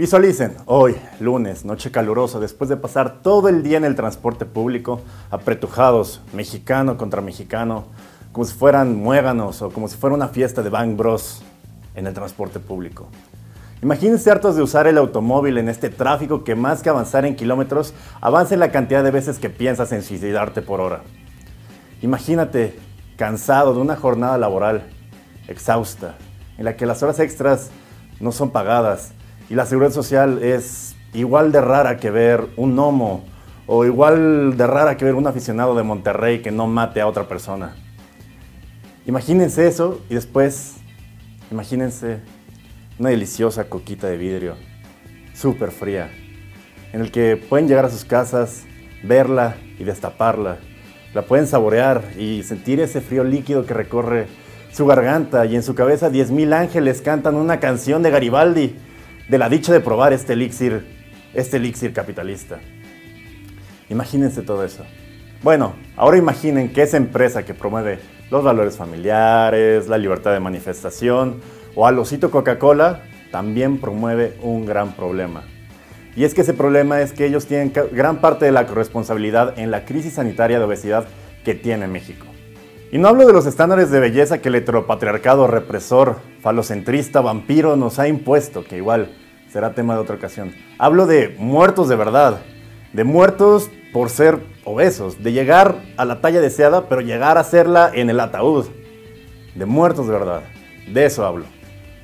Visualicen, hoy, lunes, noche calurosa, después de pasar todo el día en el transporte público, apretujados, mexicano contra mexicano, como si fueran muéganos o como si fuera una fiesta de Bang Bros en el transporte público. Imagínense hartos de usar el automóvil en este tráfico que más que avanzar en kilómetros, avance la cantidad de veces que piensas en suicidarte por hora. Imagínate cansado de una jornada laboral exhausta, en la que las horas extras no son pagadas y la seguridad social es igual de rara que ver un gnomo o igual de rara que ver un aficionado de Monterrey que no mate a otra persona. Imagínense eso y después imagínense una deliciosa coquita de vidrio, súper fría, en el que pueden llegar a sus casas, verla y destaparla. La pueden saborear y sentir ese frío líquido que recorre su garganta y en su cabeza 10.000 ángeles cantan una canción de Garibaldi de la dicha de probar este elixir, este elixir capitalista. Imagínense todo eso. Bueno, ahora imaginen que esa empresa que promueve los valores familiares, la libertad de manifestación o al osito Coca-Cola también promueve un gran problema. Y es que ese problema es que ellos tienen gran parte de la corresponsabilidad en la crisis sanitaria de obesidad que tiene México. Y no hablo de los estándares de belleza que el heteropatriarcado represor, falocentrista, vampiro nos ha impuesto, que igual será tema de otra ocasión. Hablo de muertos de verdad, de muertos por ser obesos, de llegar a la talla deseada, pero llegar a hacerla en el ataúd. De muertos de verdad. De eso hablo.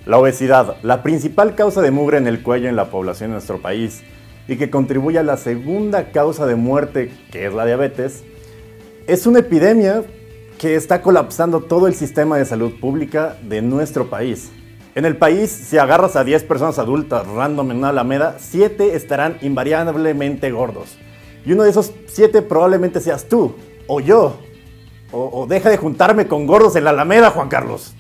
La obesidad, la principal causa de mugre en el cuello en la población de nuestro país y que contribuye a la segunda causa de muerte, que es la diabetes, es una epidemia que está colapsando todo el sistema de salud pública de nuestro país. En el país, si agarras a 10 personas adultas random en una alameda, 7 estarán invariablemente gordos. Y uno de esos 7 probablemente seas tú, o yo. O, deja de juntarme con gordos en la alameda, Juan Carlos.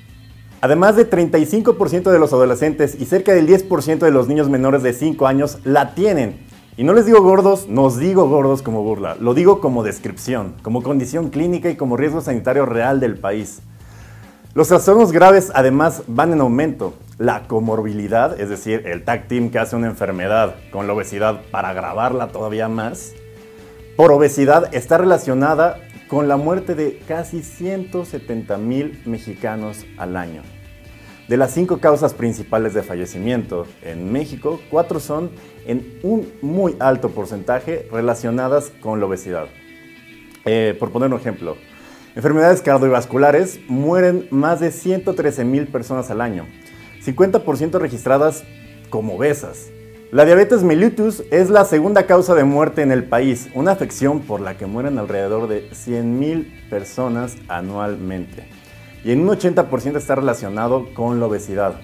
Además de 35% de los adolescentes y cerca del 10% de los niños menores de 5 años la tienen. Y no les digo gordos, nos digo gordos como burla, lo digo como descripción, como condición clínica y como riesgo sanitario real del país. Los trastornos graves además van en aumento. La comorbilidad, es decir, el tag team que hace una enfermedad con la obesidad para agravarla todavía más, por obesidad está relacionada con la muerte de casi 170 mil mexicanos al año. De las cinco causas principales de fallecimiento en México, cuatro son en un muy alto porcentaje relacionadas con la obesidad. Eh, por poner un ejemplo, enfermedades cardiovasculares mueren más de 113 mil personas al año, 50% registradas como obesas. La diabetes mellitus es la segunda causa de muerte en el país, una afección por la que mueren alrededor de 100 mil personas anualmente y en un 80% está relacionado con la obesidad.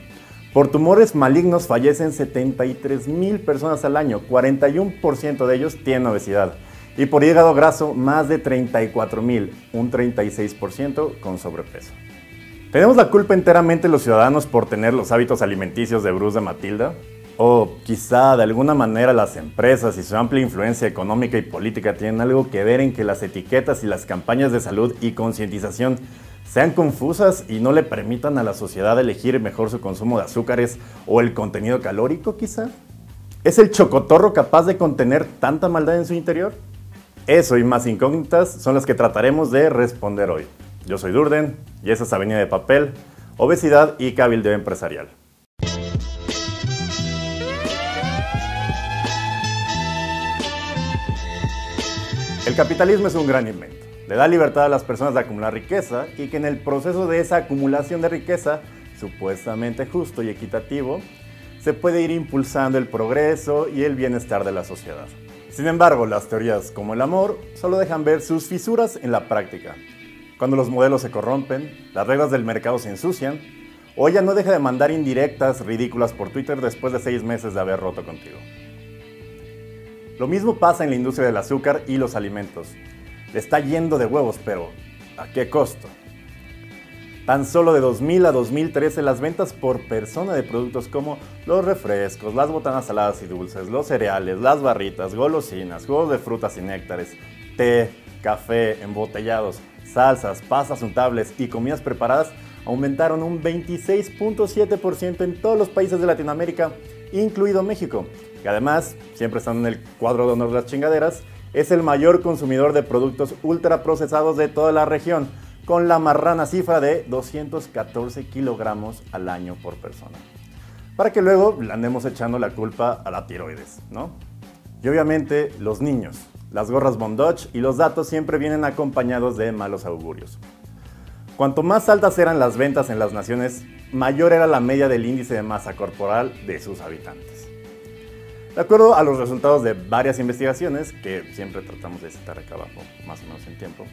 Por tumores malignos fallecen 73 mil personas al año, 41% de ellos tienen obesidad. Y por hígado graso, más de 34 mil, un 36% con sobrepeso. ¿Tenemos la culpa enteramente los ciudadanos por tener los hábitos alimenticios de Bruce de Matilda? O quizá de alguna manera las empresas y su amplia influencia económica y política tienen algo que ver en que las etiquetas y las campañas de salud y concientización sean confusas y no le permitan a la sociedad elegir mejor su consumo de azúcares o el contenido calórico quizá? ¿Es el chocotorro capaz de contener tanta maldad en su interior? Eso y más incógnitas son las que trataremos de responder hoy. Yo soy Durden y esa es Avenida de Papel, Obesidad y Cabildeo Empresarial. El capitalismo es un gran invento le da libertad a las personas de acumular riqueza y que en el proceso de esa acumulación de riqueza, supuestamente justo y equitativo, se puede ir impulsando el progreso y el bienestar de la sociedad. Sin embargo, las teorías como el amor solo dejan ver sus fisuras en la práctica. Cuando los modelos se corrompen, las reglas del mercado se ensucian, o ella no deja de mandar indirectas ridículas por Twitter después de seis meses de haber roto contigo. Lo mismo pasa en la industria del azúcar y los alimentos. Le está yendo de huevos, pero ¿a qué costo? Tan solo de 2000 a 2013 las ventas por persona de productos como los refrescos, las botanas saladas y dulces, los cereales, las barritas, golosinas, jugos de frutas y néctares, té, café, embotellados, salsas, pastas untables y comidas preparadas aumentaron un 26.7% en todos los países de Latinoamérica incluido México, que además, siempre están en el cuadro de honor de las chingaderas, es el mayor consumidor de productos ultraprocesados de toda la región, con la marrana cifra de 214 kilogramos al año por persona. Para que luego le andemos echando la culpa a la tiroides, ¿no? Y obviamente los niños, las gorras Bondage y los datos siempre vienen acompañados de malos augurios. Cuanto más altas eran las ventas en las naciones, mayor era la media del índice de masa corporal de sus habitantes. De acuerdo a los resultados de varias investigaciones, que siempre tratamos de citar acá abajo, más o menos en tiempo,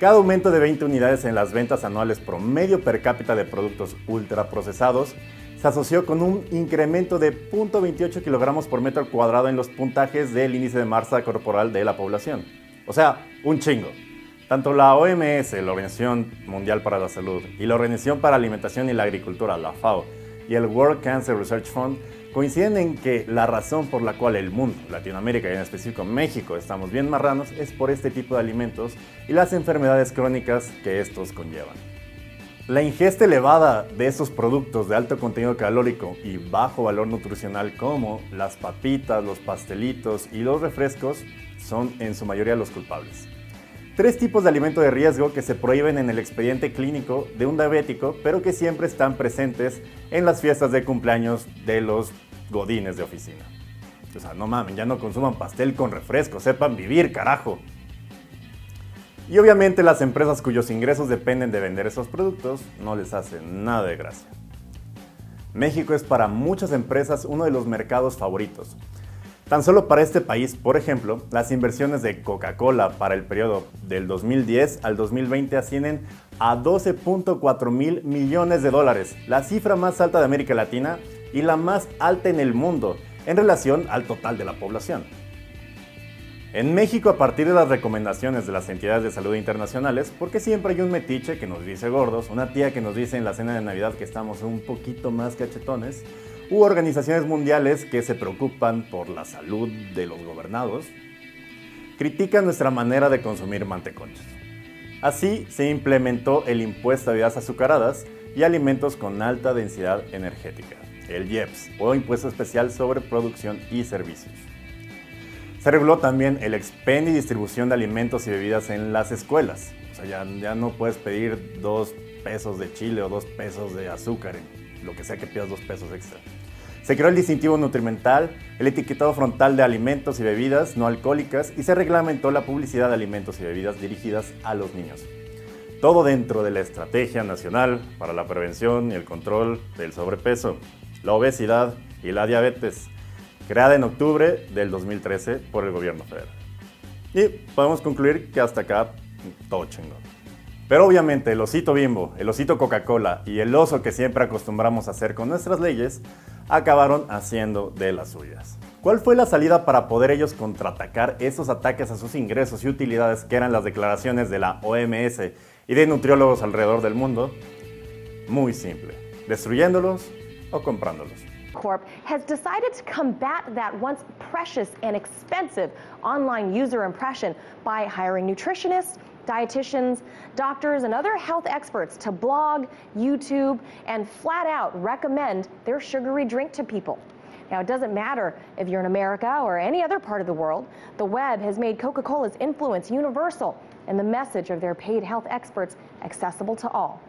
cada aumento de 20 unidades en las ventas anuales promedio per cápita de productos ultraprocesados se asoció con un incremento de 0.28 kilogramos por metro cuadrado en los puntajes del índice de masa corporal de la población. O sea, un chingo. Tanto la OMS, la Organización Mundial para la Salud, y la Organización para la Alimentación y la Agricultura, la FAO, y el World Cancer Research Fund coinciden en que la razón por la cual el mundo, Latinoamérica y en específico México, estamos bien marranos es por este tipo de alimentos y las enfermedades crónicas que estos conllevan. La ingesta elevada de estos productos de alto contenido calórico y bajo valor nutricional como las papitas, los pastelitos y los refrescos son en su mayoría los culpables. Tres tipos de alimento de riesgo que se prohíben en el expediente clínico de un diabético, pero que siempre están presentes en las fiestas de cumpleaños de los godines de oficina. O sea, no mamen, ya no consuman pastel con refresco, sepan vivir, carajo. Y obviamente las empresas cuyos ingresos dependen de vender esos productos no les hacen nada de gracia. México es para muchas empresas uno de los mercados favoritos, Tan solo para este país, por ejemplo, las inversiones de Coca-Cola para el periodo del 2010 al 2020 ascienden a 12.4 mil millones de dólares, la cifra más alta de América Latina y la más alta en el mundo en relación al total de la población. En México, a partir de las recomendaciones de las entidades de salud internacionales, porque siempre hay un metiche que nos dice gordos, una tía que nos dice en la cena de Navidad que estamos un poquito más cachetones, u organizaciones mundiales que se preocupan por la salud de los gobernados, critican nuestra manera de consumir manteconchos. Así se implementó el impuesto a bebidas azucaradas y alimentos con alta densidad energética, el IEPS, o Impuesto Especial sobre Producción y Servicios. Se reguló también el expendio y distribución de alimentos y bebidas en las escuelas. O sea, ya, ya no puedes pedir dos pesos de chile o dos pesos de azúcar en lo que sea que pidas dos pesos extra. Se creó el distintivo nutrimental, el etiquetado frontal de alimentos y bebidas no alcohólicas y se reglamentó la publicidad de alimentos y bebidas dirigidas a los niños. Todo dentro de la Estrategia Nacional para la Prevención y el Control del Sobrepeso, la Obesidad y la Diabetes, creada en octubre del 2013 por el gobierno federal. Y podemos concluir que hasta acá todo chingón. Pero obviamente el osito bimbo, el osito Coca-Cola y el oso que siempre acostumbramos a hacer con nuestras leyes, acabaron haciendo de las suyas. ¿Cuál fue la salida para poder ellos contraatacar esos ataques a sus ingresos y utilidades que eran las declaraciones de la OMS y de nutriólogos alrededor del mundo? Muy simple, destruyéndolos o comprándolos. Corp has decided to combat that once precious and expensive online user impression by hiring nutritionists dietitians, doctors, and other health experts to blog, YouTube, and flat out recommend their sugary drink to people. Now, it doesn't matter if you're in America or any other part of the world, the web has made Coca Cola's influence universal and the message of their paid health experts accessible to all.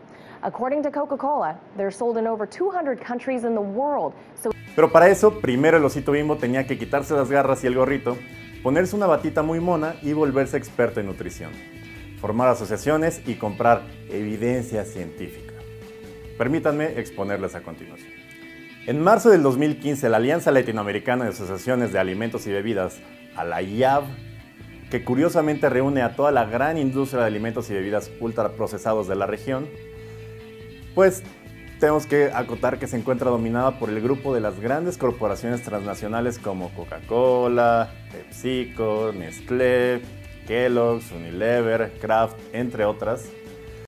According to Coca Cola, they're sold in over 200 countries in the world. So Pero para eso, primero el osito bimbo tenía que quitarse las garras y el gorrito, ponerse una batita muy mona y volverse experto en nutrición formar asociaciones y comprar evidencia científica. Permítanme exponerles a continuación. En marzo del 2015, la Alianza Latinoamericana de Asociaciones de Alimentos y Bebidas, a la IAB, que curiosamente reúne a toda la gran industria de alimentos y bebidas ultraprocesados de la región, pues tenemos que acotar que se encuentra dominada por el grupo de las grandes corporaciones transnacionales como Coca-Cola, PepsiCo, Nestlé, Kellogg's, Unilever, Kraft, entre otras.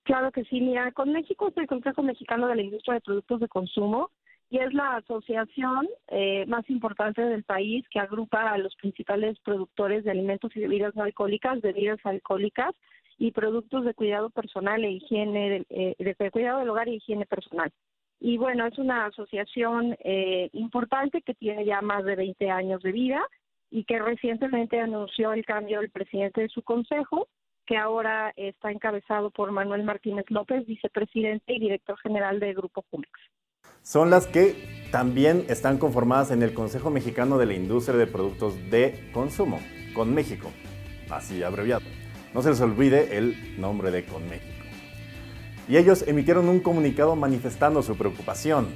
Claro que sí, mira, con México es el Consejo Mexicano de la Industria de Productos de Consumo y es la asociación eh, más importante del país que agrupa a los principales productores de alimentos y bebidas no alcohólicas, bebidas alcohólicas y productos de cuidado personal e higiene, eh, de cuidado del hogar y higiene personal. Y bueno, es una asociación eh, importante que tiene ya más de 20 años de vida y que recientemente anunció el cambio del presidente de su consejo, que ahora está encabezado por Manuel Martínez López, vicepresidente y director general de Grupo Jumex. Son las que también están conformadas en el Consejo Mexicano de la Industria de Productos de Consumo, con México, así abreviado. No se les olvide el nombre de Conméxico. Y ellos emitieron un comunicado manifestando su preocupación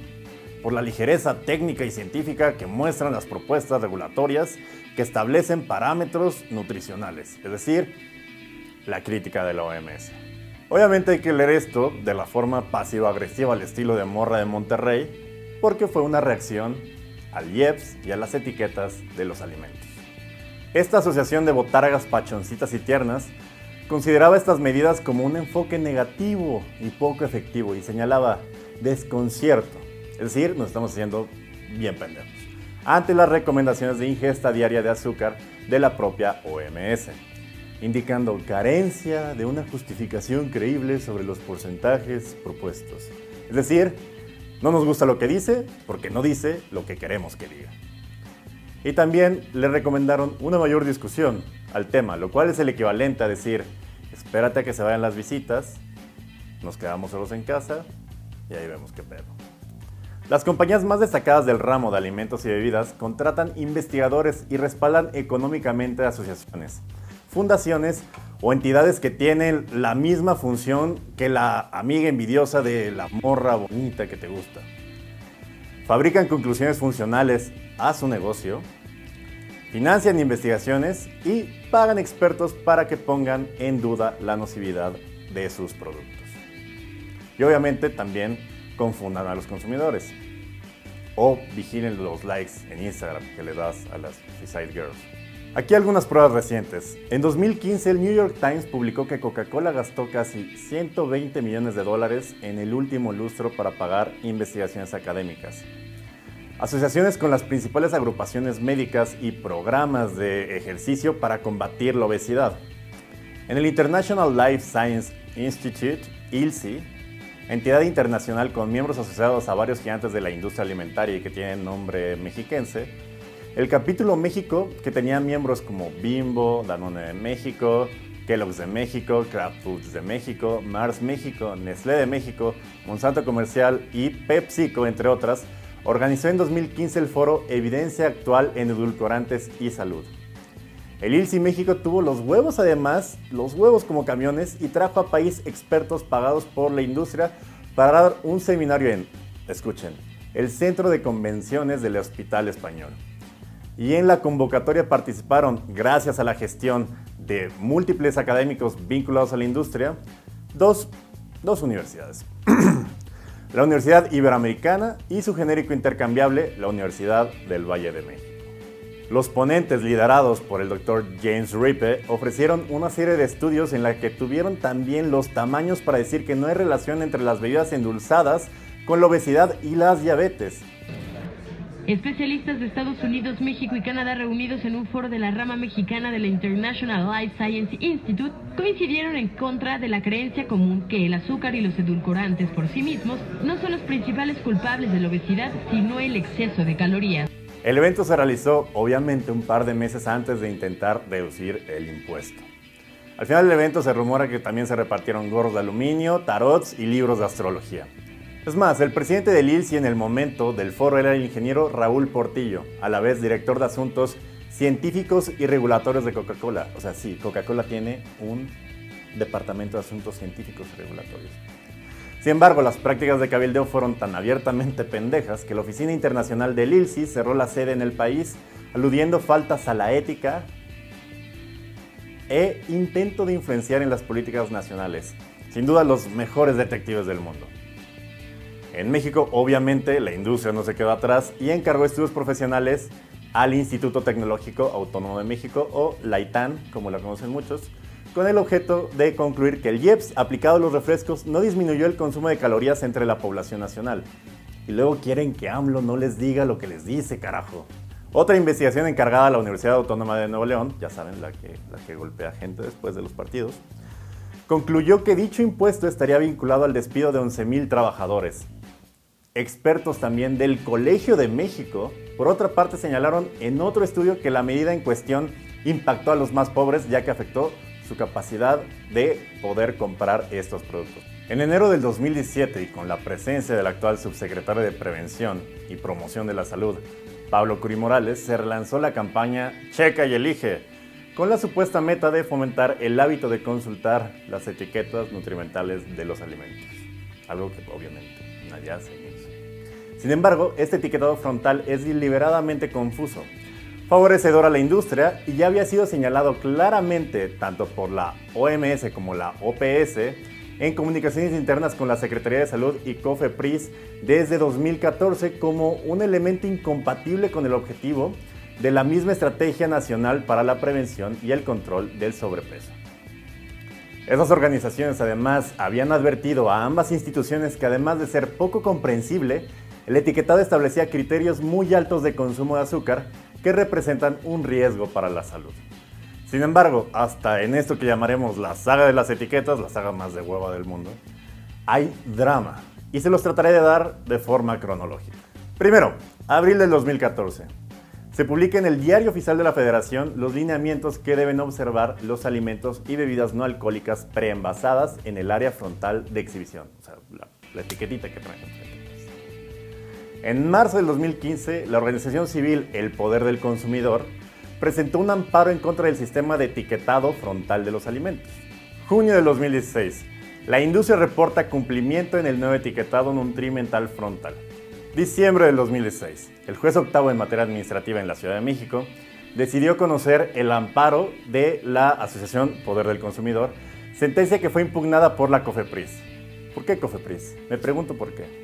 por la ligereza técnica y científica que muestran las propuestas regulatorias que establecen parámetros nutricionales, es decir, la crítica de la OMS. Obviamente hay que leer esto de la forma pasivo-agresiva al estilo de Morra de Monterrey, porque fue una reacción al IEPS y a las etiquetas de los alimentos. Esta asociación de botargas pachoncitas y tiernas consideraba estas medidas como un enfoque negativo y poco efectivo y señalaba desconcierto, es decir, nos estamos haciendo bien pendejos, ante las recomendaciones de ingesta diaria de azúcar de la propia OMS, indicando carencia de una justificación creíble sobre los porcentajes propuestos. Es decir, no nos gusta lo que dice porque no dice lo que queremos que diga. Y también le recomendaron una mayor discusión al tema, lo cual es el equivalente a decir, espérate a que se vayan las visitas, nos quedamos solos en casa y ahí vemos qué pedo. Las compañías más destacadas del ramo de alimentos y bebidas contratan investigadores y respaldan económicamente asociaciones, fundaciones o entidades que tienen la misma función que la amiga envidiosa de la morra bonita que te gusta. Fabrican conclusiones funcionales a su negocio financian investigaciones y pagan expertos para que pongan en duda la nocividad de sus productos. Y obviamente también confundan a los consumidores o vigilen los likes en Instagram que le das a las Suicide Girls. Aquí algunas pruebas recientes. En 2015 el New York Times publicó que Coca-Cola gastó casi 120 millones de dólares en el último lustro para pagar investigaciones académicas. Asociaciones con las principales agrupaciones médicas y programas de ejercicio para combatir la obesidad. En el International Life Science Institute, ILSI, entidad internacional con miembros asociados a varios gigantes de la industria alimentaria y que tiene nombre mexiquense, el capítulo México, que tenía miembros como Bimbo, Danone de México, Kellogg's de México, Kraft Foods de México, Mars México, Nestlé de México, Monsanto Comercial y PepsiCo, entre otras, organizó en 2015 el foro Evidencia Actual en Edulcorantes y Salud. El ILSI México tuvo los huevos además, los huevos como camiones, y trajo a país expertos pagados por la industria para dar un seminario en, escuchen, el Centro de Convenciones del Hospital Español. Y en la convocatoria participaron, gracias a la gestión de múltiples académicos vinculados a la industria, dos, dos universidades. la Universidad Iberoamericana y su genérico intercambiable, la Universidad del Valle de México. Los ponentes liderados por el doctor James Ripe ofrecieron una serie de estudios en la que tuvieron también los tamaños para decir que no hay relación entre las bebidas endulzadas con la obesidad y las diabetes. Especialistas de Estados Unidos, México y Canadá reunidos en un foro de la rama mexicana de la International Life Science Institute coincidieron en contra de la creencia común que el azúcar y los edulcorantes por sí mismos no son los principales culpables de la obesidad, sino el exceso de calorías. El evento se realizó obviamente un par de meses antes de intentar reducir el impuesto. Al final del evento se rumora que también se repartieron gorros de aluminio, tarots y libros de astrología. Es más, el presidente del ILSI en el momento del foro era el ingeniero Raúl Portillo, a la vez director de asuntos científicos y regulatorios de Coca-Cola. O sea, sí, Coca-Cola tiene un departamento de asuntos científicos y regulatorios. Sin embargo, las prácticas de cabildeo fueron tan abiertamente pendejas que la Oficina Internacional del ILSI cerró la sede en el país, aludiendo faltas a la ética e intento de influenciar en las políticas nacionales. Sin duda los mejores detectives del mundo. En México, obviamente, la industria no se quedó atrás y encargó estudios profesionales al Instituto Tecnológico Autónomo de México, o la ITAN, como la conocen muchos, con el objeto de concluir que el IEPS aplicado a los refrescos no disminuyó el consumo de calorías entre la población nacional. Y luego quieren que AMLO no les diga lo que les dice, carajo. Otra investigación encargada a la Universidad Autónoma de Nuevo León, ya saben, la que, la que golpea gente después de los partidos, concluyó que dicho impuesto estaría vinculado al despido de 11.000 trabajadores, Expertos también del Colegio de México, por otra parte, señalaron en otro estudio que la medida en cuestión impactó a los más pobres ya que afectó su capacidad de poder comprar estos productos. En enero del 2017 y con la presencia del actual subsecretario de Prevención y Promoción de la Salud, Pablo Curi Morales, se relanzó la campaña Checa y Elige, con la supuesta meta de fomentar el hábito de consultar las etiquetas nutrimentales de los alimentos, algo que obviamente nadie hace. Sin embargo, este etiquetado frontal es deliberadamente confuso, favorecedor a la industria y ya había sido señalado claramente tanto por la OMS como la OPS en comunicaciones internas con la Secretaría de Salud y COFEPRIS desde 2014 como un elemento incompatible con el objetivo de la misma Estrategia Nacional para la Prevención y el Control del Sobrepeso. Esas organizaciones además habían advertido a ambas instituciones que además de ser poco comprensible, el etiquetado establecía criterios muy altos de consumo de azúcar que representan un riesgo para la salud. Sin embargo, hasta en esto que llamaremos la saga de las etiquetas, la saga más de hueva del mundo, hay drama y se los trataré de dar de forma cronológica. Primero, abril del 2014. Se publica en el Diario Oficial de la Federación los lineamientos que deben observar los alimentos y bebidas no alcohólicas preenvasadas en el área frontal de exhibición, o sea, la, etiquetita que traen. En marzo del 2015, la organización civil El Poder del Consumidor presentó un amparo en contra del sistema de etiquetado frontal de los alimentos. Junio del 2016, la industria reporta cumplimiento en el nuevo etiquetado nutrimental frontal. Diciembre del 2016, el juez octavo en materia administrativa en la Ciudad de México decidió conocer el amparo de la Asociación Poder del Consumidor, sentencia que fue impugnada por la COFEPRIS. ¿Por qué COFEPRIS? Me pregunto por qué.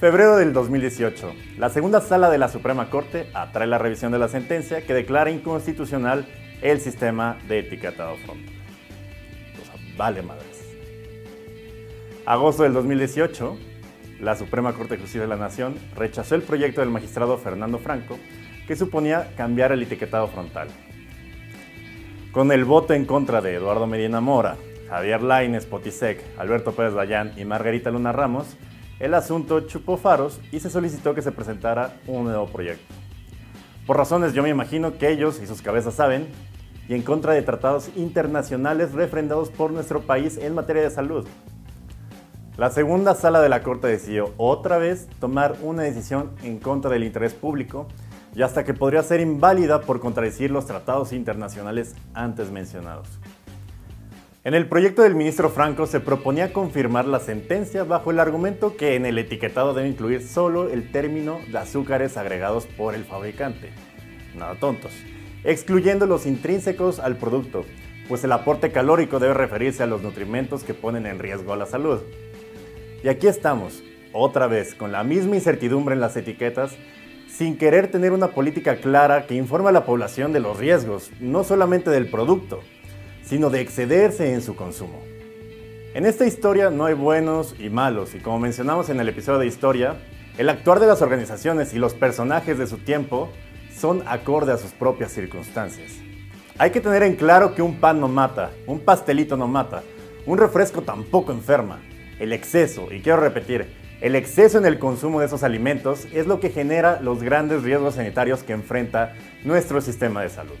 Febrero del 2018. La segunda sala de la Suprema Corte atrae la revisión de la sentencia que declara inconstitucional el sistema de etiquetado frontal. O vale madres. Agosto del 2018. La Suprema Corte de Justicia de la Nación rechazó el proyecto del magistrado Fernando Franco que suponía cambiar el etiquetado frontal. Con el voto en contra de Eduardo Medina Mora, Javier Lainez Potisek, Alberto Pérez Dayán y Margarita Luna Ramos, el asunto chupó faros y se solicitó que se presentara un nuevo proyecto. Por razones yo me imagino que ellos y sus cabezas saben, y en contra de tratados internacionales refrendados por nuestro país en materia de salud. La segunda sala de la Corte decidió otra vez tomar una decisión en contra del interés público y hasta que podría ser inválida por contradecir los tratados internacionales antes mencionados. En el proyecto del ministro Franco se proponía confirmar la sentencia bajo el argumento que en el etiquetado debe incluir solo el término de azúcares agregados por el fabricante. Nada tontos. Excluyendo los intrínsecos al producto, pues el aporte calórico debe referirse a los nutrimentos que ponen en riesgo a la salud. Y aquí estamos, otra vez, con la misma incertidumbre en las etiquetas, sin querer tener una política clara que informe a la población de los riesgos, no solamente del producto, sino de excederse en su consumo. En esta historia no hay buenos y malos, y como mencionamos en el episodio de historia, el actuar de las organizaciones y los personajes de su tiempo son acorde a sus propias circunstancias. Hay que tener en claro que un pan no mata, un pastelito no mata, un refresco tampoco enferma. El exceso, y quiero repetir, el exceso en el consumo de esos alimentos es lo que genera los grandes riesgos sanitarios que enfrenta nuestro sistema de salud.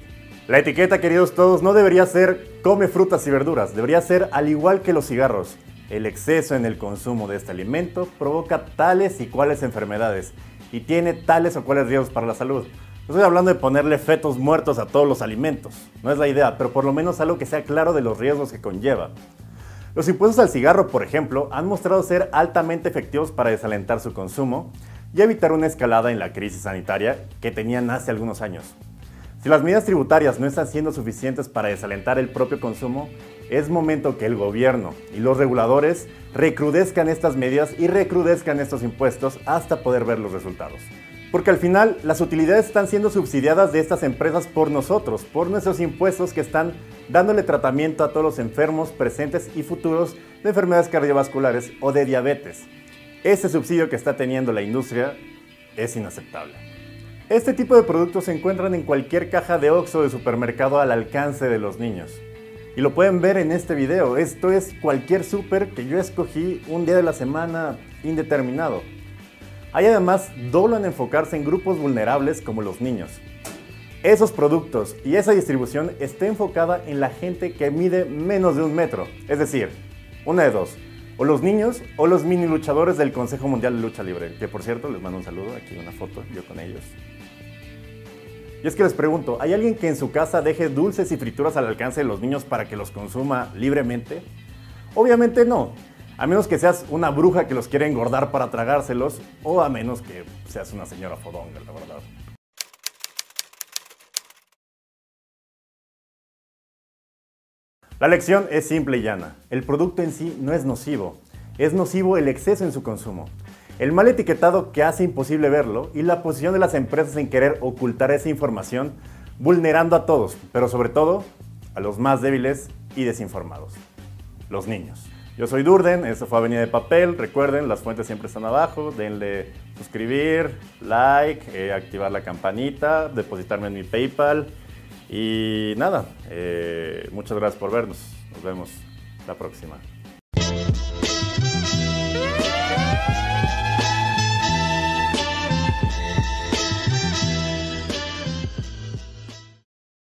La etiqueta, queridos todos, no debería ser come frutas y verduras, debería ser al igual que los cigarros. El exceso en el consumo de este alimento provoca tales y cuales enfermedades y tiene tales o cuales riesgos para la salud. No estoy hablando de ponerle fetos muertos a todos los alimentos, no es la idea, pero por lo menos algo que sea claro de los riesgos que conlleva. Los impuestos al cigarro, por ejemplo, han mostrado ser altamente efectivos para desalentar su consumo y evitar una escalada en la crisis sanitaria que tenían hace algunos años. Si las medidas tributarias no están siendo suficientes para desalentar el propio consumo, es momento que el gobierno y los reguladores recrudezcan estas medidas y recrudezcan estos impuestos hasta poder ver los resultados. Porque al final las utilidades están siendo subsidiadas de estas empresas por nosotros, por nuestros impuestos que están dándole tratamiento a todos los enfermos presentes y futuros de enfermedades cardiovasculares o de diabetes. Ese subsidio que está teniendo la industria es inaceptable. Este tipo de productos se encuentran en cualquier caja de Oxxo de supermercado al alcance de los niños. Y lo pueden ver en este video. Esto es cualquier súper que yo escogí un día de la semana indeterminado. Hay además dolo en enfocarse en grupos vulnerables como los niños. Esos productos y esa distribución está enfocada en la gente que mide menos de un metro, es decir, una de dos, o los niños o los mini luchadores del Consejo Mundial de Lucha Libre, que por cierto les mando un saludo, aquí una foto, yo con ellos. Y es que les pregunto, ¿hay alguien que en su casa deje dulces y frituras al alcance de los niños para que los consuma libremente? Obviamente no, a menos que seas una bruja que los quiere engordar para tragárselos, o a menos que seas una señora fodonga, la verdad. La lección es simple y llana. El producto en sí no es nocivo, es nocivo el exceso en su consumo. El mal etiquetado que hace imposible verlo y la posición de las empresas en querer ocultar esa información, vulnerando a todos, pero sobre todo a los más débiles y desinformados, los niños. Yo soy Durden, esto fue Avenida de Papel. Recuerden, las fuentes siempre están abajo. Denle suscribir, like, eh, activar la campanita, depositarme en mi PayPal. Y nada, eh, muchas gracias por vernos. Nos vemos la próxima.